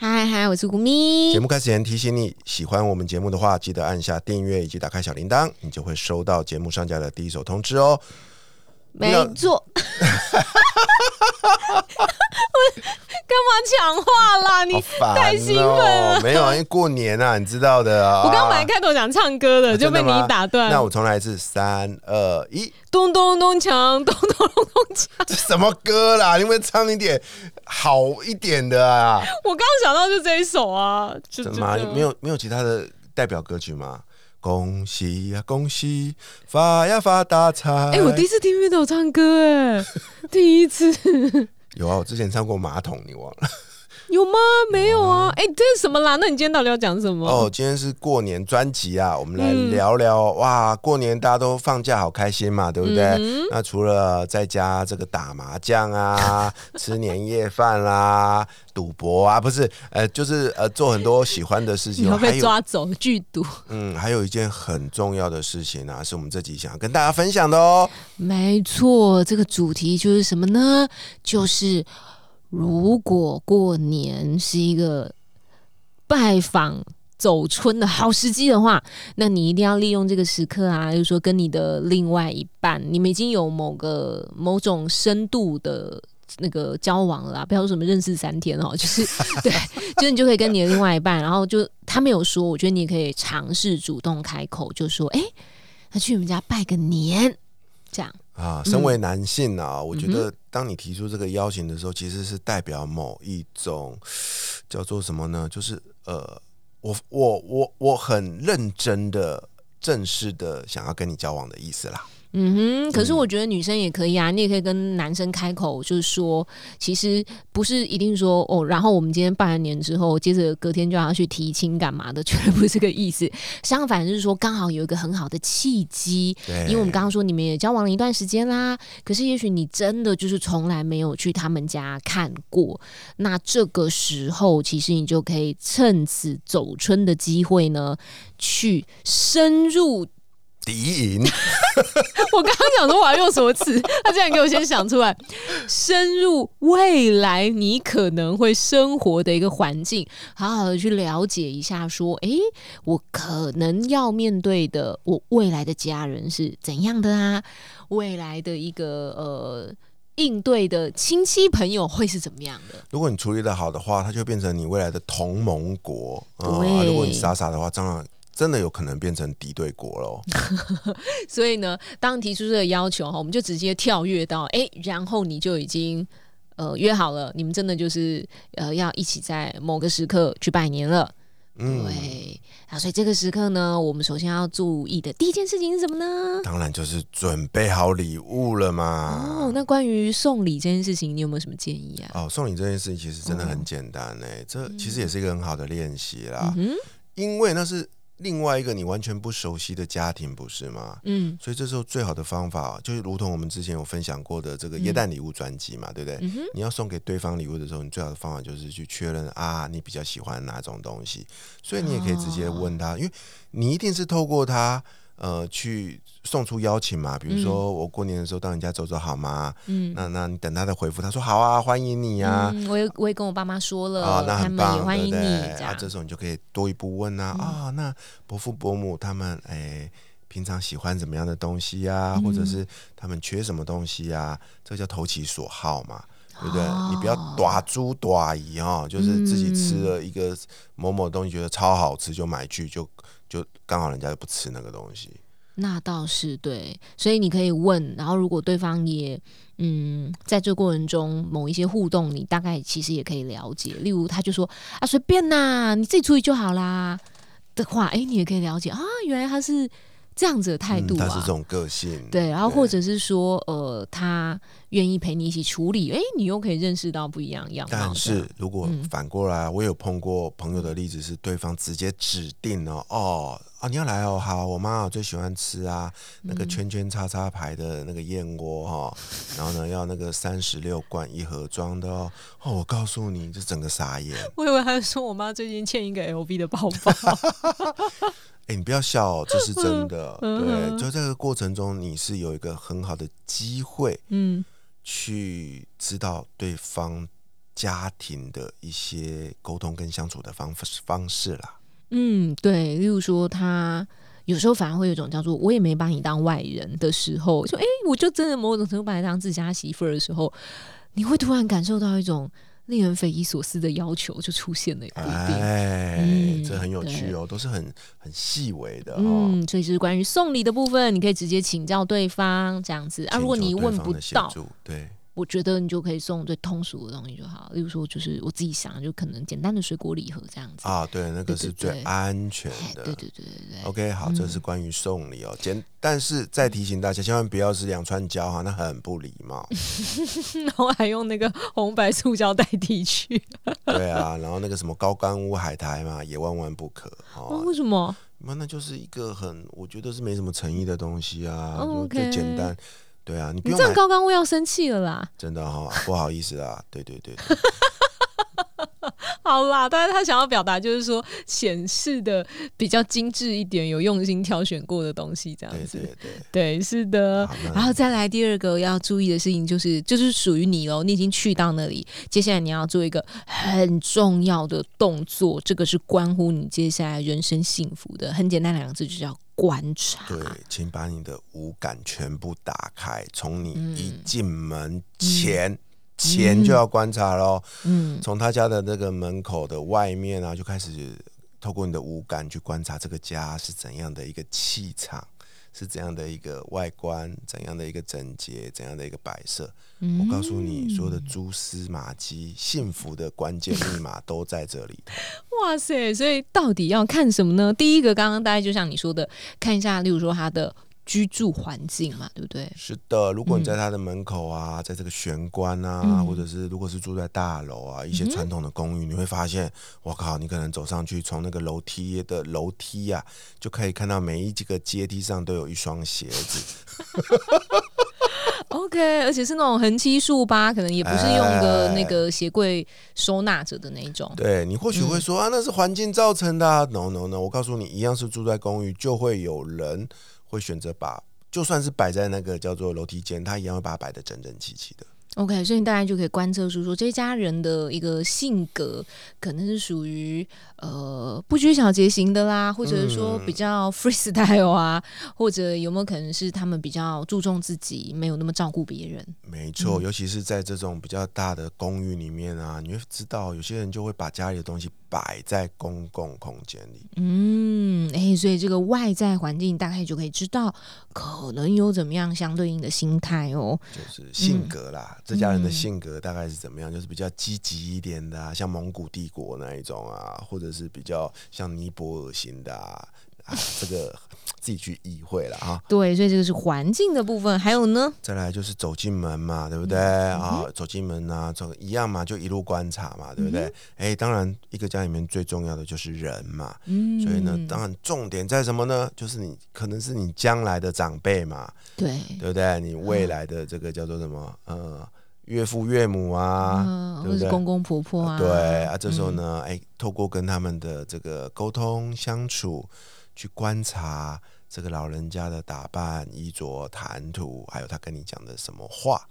嗨嗨，我是古咪。节目开始前提醒你，喜欢我们节目的话，记得按下订阅以及打开小铃铛，你就会收到节目上架的第一手通知哦。没错。干嘛抢话啦？你太兴奋了。没有啊，因为过年啊，你知道的 啊。我刚本来开头想唱歌的，就被你打断。那我重来一次，三二一，咚咚咚锵，咚咚咚咚锵。这什么歌啦？你们唱一点好一点的啊！我刚想到就这一首啊。怎么？没有没有其他的代表歌曲吗？恭喜呀，恭喜，发呀发大财！哎，我第一次听乐豆唱歌，哎，第一次。有啊，我之前唱过马桶，你忘了？有吗？没有。这是什么啦？那你今天到底要讲什么？哦，今天是过年专辑啊，我们来聊聊。哇，过年大家都放假，好开心嘛，对不对？那除了在家这个打麻将啊、吃年夜饭啦、赌博啊，不是，呃，就是呃，做很多喜欢的事情。被抓走剧毒。嗯，还有一件很重要的事情啊，是我们这集想要跟大家分享的哦。没错，这个主题就是什么呢？就是。如果过年是一个拜访走春的好时机的话，那你一定要利用这个时刻啊！就是说，跟你的另外一半，你们已经有某个某种深度的那个交往了，不要说什么认识三天哦，就是对，就是你就可以跟你的另外一半，然后就他没有说，我觉得你也可以尝试主动开口，就说：“哎，那去你们家拜个年。”这样啊，身为男性啊，我觉得当你提出这个邀请的时候，其实是代表某一种叫做什么呢？就是呃，我我我我很认真的、正式的想要跟你交往的意思啦。嗯哼，可是我觉得女生也可以啊，你也可以跟男生开口，就是说，其实不是一定说哦，然后我们今天拜完年之后，接着隔天就要去提亲干嘛的，绝对不是这个意思。相反，就是说刚好有一个很好的契机，因为我们刚刚说你们也交往了一段时间啦，可是也许你真的就是从来没有去他们家看过，那这个时候其实你就可以趁此走春的机会呢，去深入。敌营，我刚刚想说我要用什么词，他竟然给我先想出来。深入未来你可能会生活的一个环境，好好的去了解一下，说，哎，我可能要面对的，我未来的家人是怎样的啊？未来的一个呃应对的亲戚朋友会是怎么样的？如果你处理的好的话，它就变成你未来的同盟国。对，如果你傻傻的话，当然。真的有可能变成敌对国喽，所以呢，当提出这个要求哈，我们就直接跳跃到哎，然后你就已经呃约好了，你们真的就是呃要一起在某个时刻去拜年了。嗯，对啊，所以这个时刻呢，我们首先要注意的第一件事情是什么呢？当然就是准备好礼物了嘛。哦，那关于送礼这件事情，你有没有什么建议啊？哦，送礼这件事情其实真的很简单哎，这其实也是一个很好的练习啦，嗯因为那是。另外一个你完全不熟悉的家庭，不是吗？嗯，所以这时候最好的方法就是，如同我们之前有分享过的这个耶诞礼物专辑嘛，对不对？你要送给对方礼物的时候，你最好的方法就是去确认啊，你比较喜欢哪种东西。所以你也可以直接问他，因为你一定是透过他。呃，去送出邀请嘛？比如说我过年的时候到你家走走好吗？嗯，那那你等他的回复，他说好啊，欢迎你呀。我也我也跟我爸妈说了，啊，那很棒，欢迎你。啊，这时候你就可以多一步问啊，啊，那伯父伯母他们哎，平常喜欢怎么样的东西呀？或者是他们缺什么东西呀？这叫投其所好嘛，对不对？你不要短猪短疑哦，就是自己吃了一个某某东西，觉得超好吃就买去就。就刚好人家就不吃那个东西，那倒是对，所以你可以问，然后如果对方也嗯，在这过程中某一些互动，你大概其实也可以了解，例如他就说啊随便呐，你自己处理就好啦的话，哎，你也可以了解。啊，原来他是这样子的态度啊，他是这种个性，对，然后或者是说，呃，他愿意陪你一起处理，哎，你又可以认识到不一样样但是如果反过来，我有碰过朋友的例子，是对方直接指定哦，哦啊，你要来哦，好，我妈最喜欢吃啊，那个圈圈叉叉牌的那个燕窝哈，然后呢，要那个三十六罐一盒装的哦，哦，我告诉你，就整个傻眼。我以为他说我妈最近欠一个 LV 的包包。哎，你不要笑，哦这是真的。对，就这个过程中，你是有一个很好的机会，嗯，去知道对方家庭的一些沟通跟相处的方方式啦。嗯，对，例如说，他有时候反而会有一种叫做“我也没把你当外人”的时候，说：“哎，我就真的某种程度把你当自家媳妇儿的时候，你会突然感受到一种。”令人匪夷所思的要求就出现了，哎，这很有趣哦，都是很很细微的嗯，所以就是关于送礼的部分，你可以直接请教对方这样子啊。如果你问不到，对。我觉得你就可以送最通俗的东西就好，例如说就是我自己想，就可能简单的水果礼盒这样子啊，对，那个是最安全的，对对对对对。OK，好，这是关于送礼哦，简，但是再提醒大家，千万不要是两串胶哈，那很不礼貌。然后还用那个红白塑胶代替去。对啊，然后那个什么高干屋海苔嘛，也万万不可哦。为什么？那那就是一个很，我觉得是没什么诚意的东西啊，就简单。对啊，你这样高刚我要生气了啦！真的哈，不好意思啊，对对对。好啦，但是他想要表达就是说显示的比较精致一点，有用心挑选过的东西，这样子。对对对，对，是的。然后再来第二个要注意的事情就是，就是属于你喽，你已经去到那里，接下来你要做一个很重要的动作，这个是关乎你接下来人生幸福的。很简单两个字，就叫观察。对，请把你的五感全部打开，从你一进门前。前就要观察喽，嗯，从他家的那个门口的外面啊，就开始透过你的五感去观察这个家是怎样的一个气场，是怎样的一个外观，怎样的一个整洁，怎样的一个摆设。我告诉你，所有的蛛丝马迹，幸福的关键密码都在这里。哇塞！所以到底要看什么呢？第一个，刚刚大概就像你说的，看一下，例如说他的。居住环境嘛，对不对？是的，如果你在他的门口啊，在这个玄关啊，或者是如果是住在大楼啊，一些传统的公寓，你会发现，我靠，你可能走上去，从那个楼梯的楼梯啊，就可以看到每一几个阶梯上都有一双鞋子。OK，而且是那种横七竖八，可能也不是用个那个鞋柜收纳着的那一种。对你或许会说啊，那是环境造成的。No No No，我告诉你，一样是住在公寓，就会有人。会选择把，就算是摆在那个叫做楼梯间，他一样会把它摆得整整齐齐的。OK，所以大家就可以观测出说，这家人的一个性格可能是属于呃不拘小节型的啦，或者是说比较 freestyle 啊，或者有没有可能是他们比较注重自己，没有那么照顾别人？没错，尤其是在这种比较大的公寓里面啊，你会知道有些人就会把家里的东西。摆在公共空间里，嗯，哎，所以这个外在环境大概就可以知道，可能有怎么样相对应的心态哦，就是性格啦，这家人的性格大概是怎么样？就是比较积极一点的，像蒙古帝国那一种啊，或者是比较像尼泊尔型的啊，这个。自己去意会了啊。对，所以这个是环境的部分，还有呢，再来就是走进门嘛，对不对啊？走进门啊，走一样嘛，就一路观察嘛，对不对？哎，当然，一个家里面最重要的就是人嘛，嗯，所以呢，当然重点在什么呢？就是你可能是你将来的长辈嘛，对，对不对？你未来的这个叫做什么？呃，岳父岳母啊，或者公公婆婆啊，对啊，这时候呢，哎，透过跟他们的这个沟通相处。去观察这个老人家的打扮、衣着、谈吐，还有他跟你讲的什么话。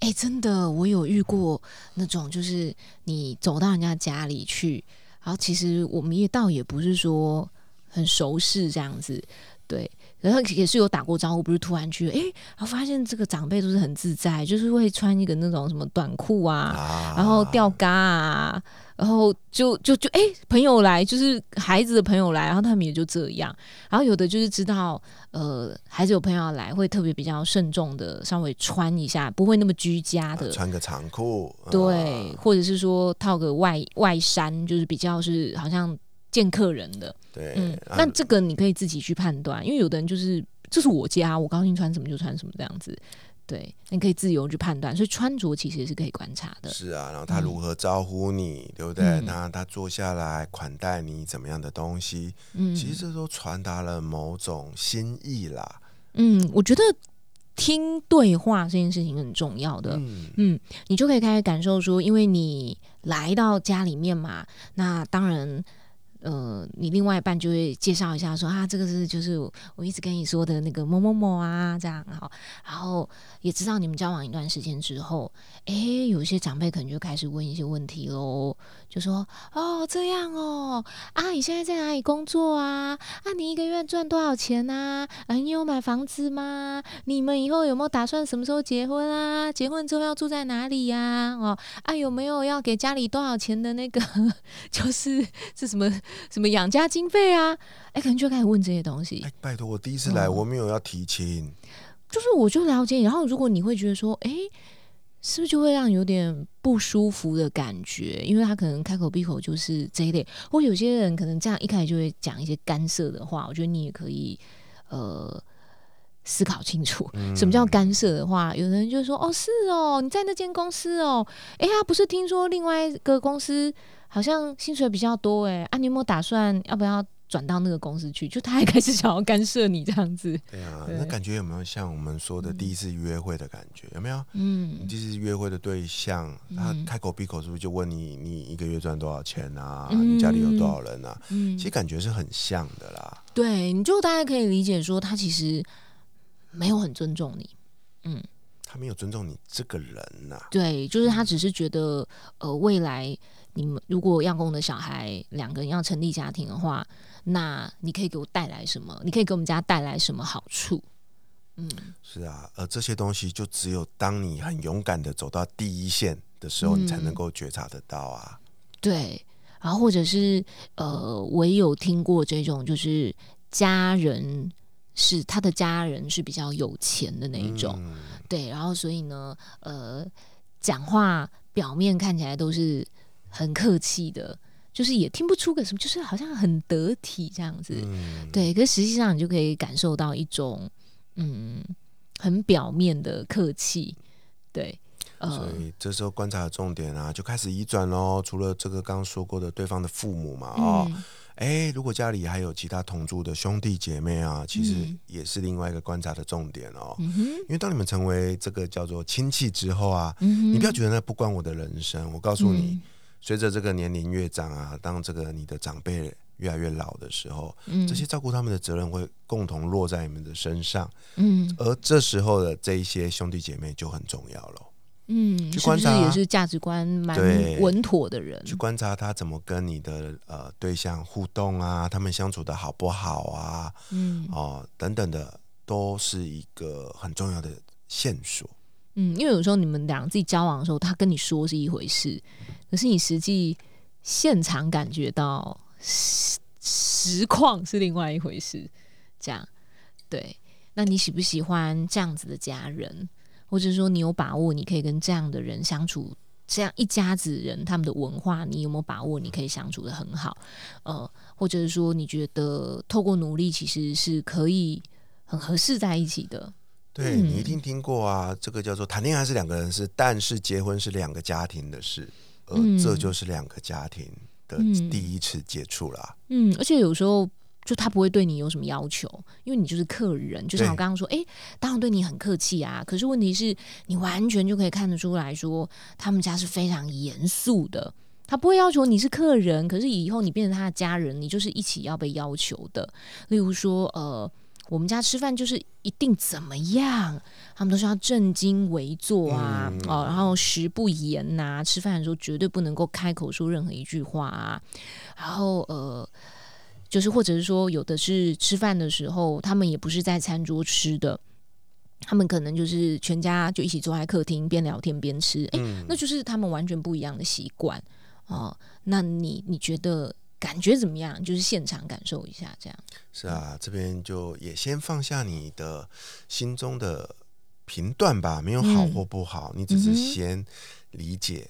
哎，真的，我有遇过那种，就是你走到人家家里去，然后其实我们也倒也不是说很熟识这样子，对。然后也是有打过招呼，不是突然去，哎，然后发现这个长辈都是很自在，就是会穿一个那种什么短裤啊，然后吊嘎啊，然后就就就哎，朋友来就是孩子的朋友来，然后他们也就这样，然后有的就是知道，呃，孩子有朋友来，会特别比较慎重的稍微穿一下，不会那么居家的，穿个长裤，对，或者是说套个外外衫，就是比较是好像。见客人的。对，嗯，那这个你可以自己去判断，因为有的人就是这是我家，我高兴穿什么就穿什么这样子。对，你可以自由去判断，所以穿着其实也是可以观察的。是啊，然后他如何招呼你，对不对？那他坐下来款待你怎么样的东西？嗯，其实这都传达了某种心意啦。嗯，我觉得听对话这件事情很重要的。嗯，你就可以开始感受说，因为你来到家里面嘛，那当然。呃，你另外一半就会介绍一下，说啊，这个是就是我一直跟你说的那个某某某啊，这样好，然后也知道你们交往一段时间之后，哎，有些长辈可能就开始问一些问题喽，就说哦这样哦，啊你现在在哪里工作啊？啊你一个月赚多少钱啊？啊你有买房子吗？你们以后有没有打算什么时候结婚啊？结婚之后要住在哪里呀？哦啊有没有要给家里多少钱的那个？就是是什么？什么养家经费啊？哎，可能就开始问这些东西。哎，拜托，我第一次来，我没有要提亲，就是我就了解。然后，如果你会觉得说，哎，是不是就会让有点不舒服的感觉？因为他可能开口闭口就是这一类，或有些人可能这样一开始就会讲一些干涉的话。我觉得你也可以呃思考清楚，什么叫干涉的话？有人就说，哦，是哦，你在那间公司哦，哎呀，不是听说另外一个公司。好像薪水比较多哎，啊，你有没有打算要不要转到那个公司去？就他还开始想要干涉你这样子。对啊，那感觉有没有像我们说的第一次约会的感觉？有没有？嗯，你第一次约会的对象，他开口闭口是不是就问你，你一个月赚多少钱啊？你家里有多少人啊？嗯，其实感觉是很像的啦。对，你就大概可以理解说，他其实没有很尊重你。嗯，他没有尊重你这个人呐。对，就是他只是觉得，呃，未来。你们如果要跟我的小孩两个人要成立家庭的话，那你可以给我带来什么？你可以给我们家带来什么好处？嗯，是啊，而这些东西就只有当你很勇敢的走到第一线的时候，你才能够觉察得到啊。对，然后或者是呃，我也有听过这种，就是家人是他的家人是比较有钱的那一种，对，然后所以呢，呃，讲话表面看起来都是。很客气的，就是也听不出个什么，就是好像很得体这样子，对。可实际上你就可以感受到一种，嗯，很表面的客气，对。所以这时候观察的重点啊，就开始移转喽。除了这个刚刚说过的对方的父母嘛，哦，哎，如果家里还有其他同住的兄弟姐妹啊，其实也是另外一个观察的重点哦。因为当你们成为这个叫做亲戚之后啊，你不要觉得那不关我的人生，我告诉你。随着这个年龄越长啊，当这个你的长辈越来越老的时候，嗯，这些照顾他们的责任会共同落在你们的身上，嗯，而这时候的这一些兄弟姐妹就很重要了，嗯，去观察也是价值观蛮稳妥的人，去观察他怎么跟你的呃对象互动啊，他们相处的好不好啊，嗯，哦等等的，都是一个很重要的线索。嗯，因为有时候你们俩自己交往的时候，他跟你说是一回事，可是你实际现场感觉到实实况是另外一回事。这样，对，那你喜不喜欢这样子的家人，或者说你有把握你可以跟这样的人相处？这样一家子人他们的文化，你有没有把握你可以相处的很好？呃，或者是说你觉得透过努力其实是可以很合适在一起的？对你一定听过啊，这个叫做谈恋爱是两个人事，但是结婚是两个家庭的事，而这就是两个家庭的第一次接触啦。嗯，而且有时候就他不会对你有什么要求，因为你就是客人，就像我刚刚说，哎，当然对你很客气啊。可是问题是你完全就可以看得出来说，他们家是非常严肃的，他不会要求你是客人，可是以后你变成他的家人，你就是一起要被要求的。例如说，呃。我们家吃饭就是一定怎么样，他们都是要正襟危坐啊，哦，然后食不言呐，吃饭的时候绝对不能够开口说任何一句话啊，然后呃，就是或者是说，有的是吃饭的时候，他们也不是在餐桌吃的，他们可能就是全家就一起坐在客厅边聊天边吃，哎，那就是他们完全不一样的习惯哦。那你你觉得？感觉怎么样？就是现场感受一下，这样是啊。这边就也先放下你的心中的评断吧，没有好或不好，你只是先理解，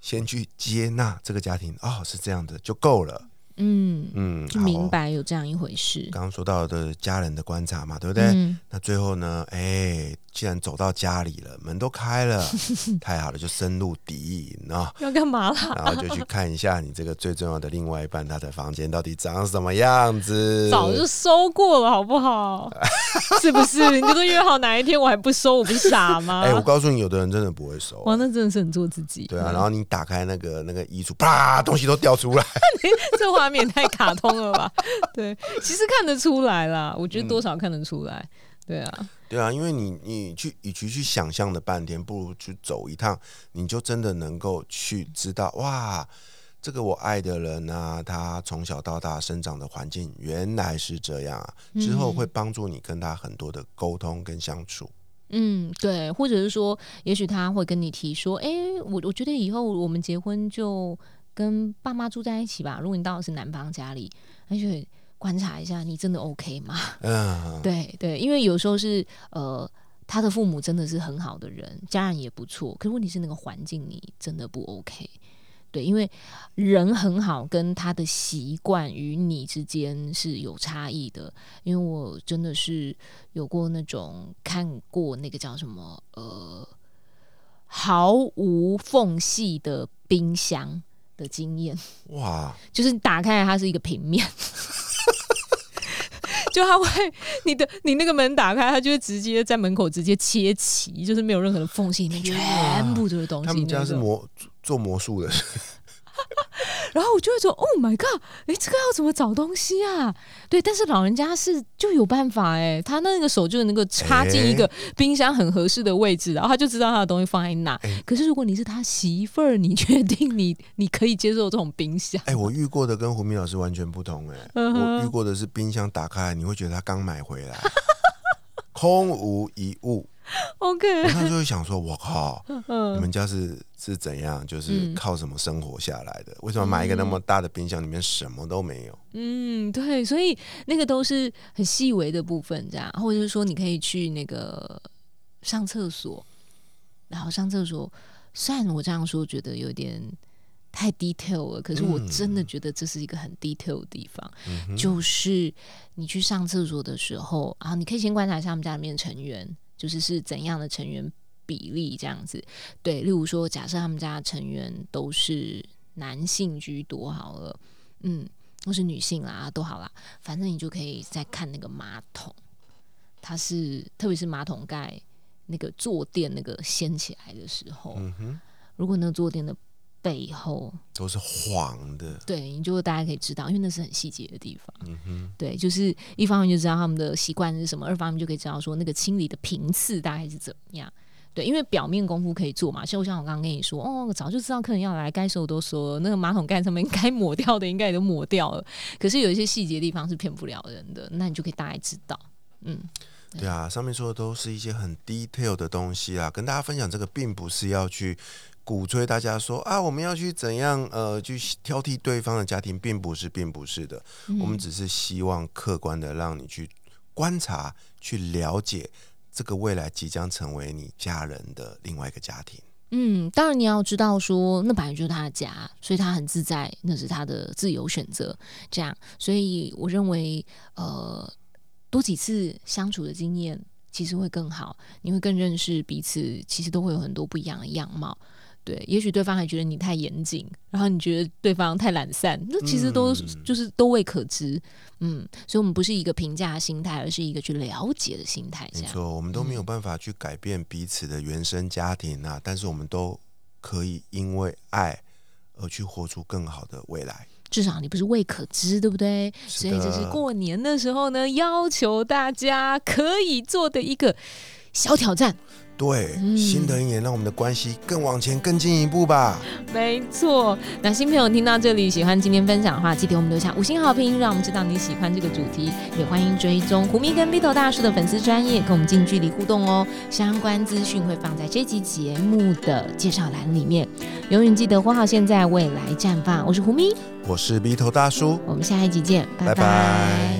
先去接纳这个家庭哦，是这样的就够了。嗯嗯，就明白有这样一回事。刚刚说到的家人的观察嘛，对不对？那最后呢？哎。既然走到家里了，门都开了，太好了，就深入敌营啊！要干嘛啦？然后就去看一下你这个最重要的另外一半，他的房间到底长什么样子？早就收过了，好不好？是不是？你都约好哪一天，我还不收，我不是傻吗？哎，我告诉你，有的人真的不会收。哇，那真的是很做自己。对啊，然后你打开那个那个衣橱，啪，东西都掉出来。这画面太卡通了吧？对，其实看得出来啦，我觉得多少看得出来。对啊。对啊，因为你你去与其去想象的半天，不如去走一趟，你就真的能够去知道哇，这个我爱的人啊，他从小到大生长的环境原来是这样啊，之后会帮助你跟他很多的沟通跟相处。嗯，对，或者是说，也许他会跟你提说，哎，我我觉得以后我们结婚就跟爸妈住在一起吧。如果你到的是男方家里，而且。观察一下，你真的 OK 吗？嗯，对对，因为有时候是呃，他的父母真的是很好的人，家人也不错，可是问题是那个环境你真的不 OK。对，因为人很好，跟他的习惯与你之间是有差异的。因为我真的是有过那种看过那个叫什么呃毫无缝隙的冰箱的经验。哇，就是打开它是一个平面。就他会，你的你那个门打开，他就会直接在门口直接切齐，就是没有任何的缝隙，里面全部都是东西。他们家是魔做魔术的。然后我就会说：“Oh my god！哎，这个要怎么找东西啊？”对，但是老人家是就有办法哎，他那个手就能够插进一个冰箱很合适的位置，然后他就知道他的东西放在哪。可是如果你是他媳妇儿，你确定你 你可以接受这种冰箱？哎，我遇过的跟胡明老师完全不同哎，我遇过的是冰箱打开，你会觉得他刚买回来，空无一物。OK，那就会想说：“我靠，你们家是是怎样？就是靠什么生活下来的？为什么买一个那么大的冰箱，里面什么都没有？”嗯，对，所以那个都是很细微的部分，这样，或者是说你可以去那个上厕所，然后上厕所，虽然我这样说觉得有点太 detail 了，可是我真的觉得这是一个很 detail 的地方，就是你去上厕所的时候，然后你可以先观察一下我们家里面的成员。就是是怎样的成员比例这样子，对，例如说，假设他们家成员都是男性居多好了，嗯，或是女性啦，都好啦，反正你就可以再看那个马桶，它是特别是马桶盖那个坐垫那个掀起来的时候，嗯哼，如果那个坐垫的。背后都是黄的，对，你就大家可以知道，因为那是很细节的地方。嗯哼，对，就是一方面就知道他们的习惯是什么，二方面就可以知道说那个清理的频次大概是怎么样。对，因为表面功夫可以做嘛，就像我刚刚跟你说，哦，早就知道客人要来，该收都说了，那个马桶盖上面该抹掉的应该也都抹掉了。可是有一些细节地方是骗不了人的，那你就可以大概知道。嗯，对啊，上面说的都是一些很 detail 的东西啊，跟大家分享这个，并不是要去。鼓吹大家说啊，我们要去怎样呃，去挑剔对方的家庭，并不是，并不是的。我们只是希望客观的让你去观察、去了解这个未来即将成为你家人的另外一个家庭。嗯，当然你要知道说，那本来就是他的家，所以他很自在，那是他的自由选择。这样，所以我认为，呃，多几次相处的经验其实会更好，你会更认识彼此，其实都会有很多不一样的样貌。对，也许对方还觉得你太严谨，然后你觉得对方太懒散，那其实都就是都未可知。嗯，所以我们不是一个评价心态，而是一个去了解的心态。没错，我们都没有办法去改变彼此的原生家庭啊，但是我们都可以因为爱而去活出更好的未来。至少你不是未可知，对不对？所以这是过年的时候呢，要求大家可以做的一个小挑战。对，新的一年让我们的关系更往前、更进一步吧。没错，那新朋友听到这里，喜欢今天分享的话，记得我们留下五星好评，让我们知道你喜欢这个主题。也欢迎追踪胡咪跟 Little 大叔的粉丝专业，跟我们近距离互动哦。相关资讯会放在这集节目的介绍栏里面。永远记得活好现在，未来绽放。我是胡咪，我是 Little 大叔，我们下一集见，拜拜。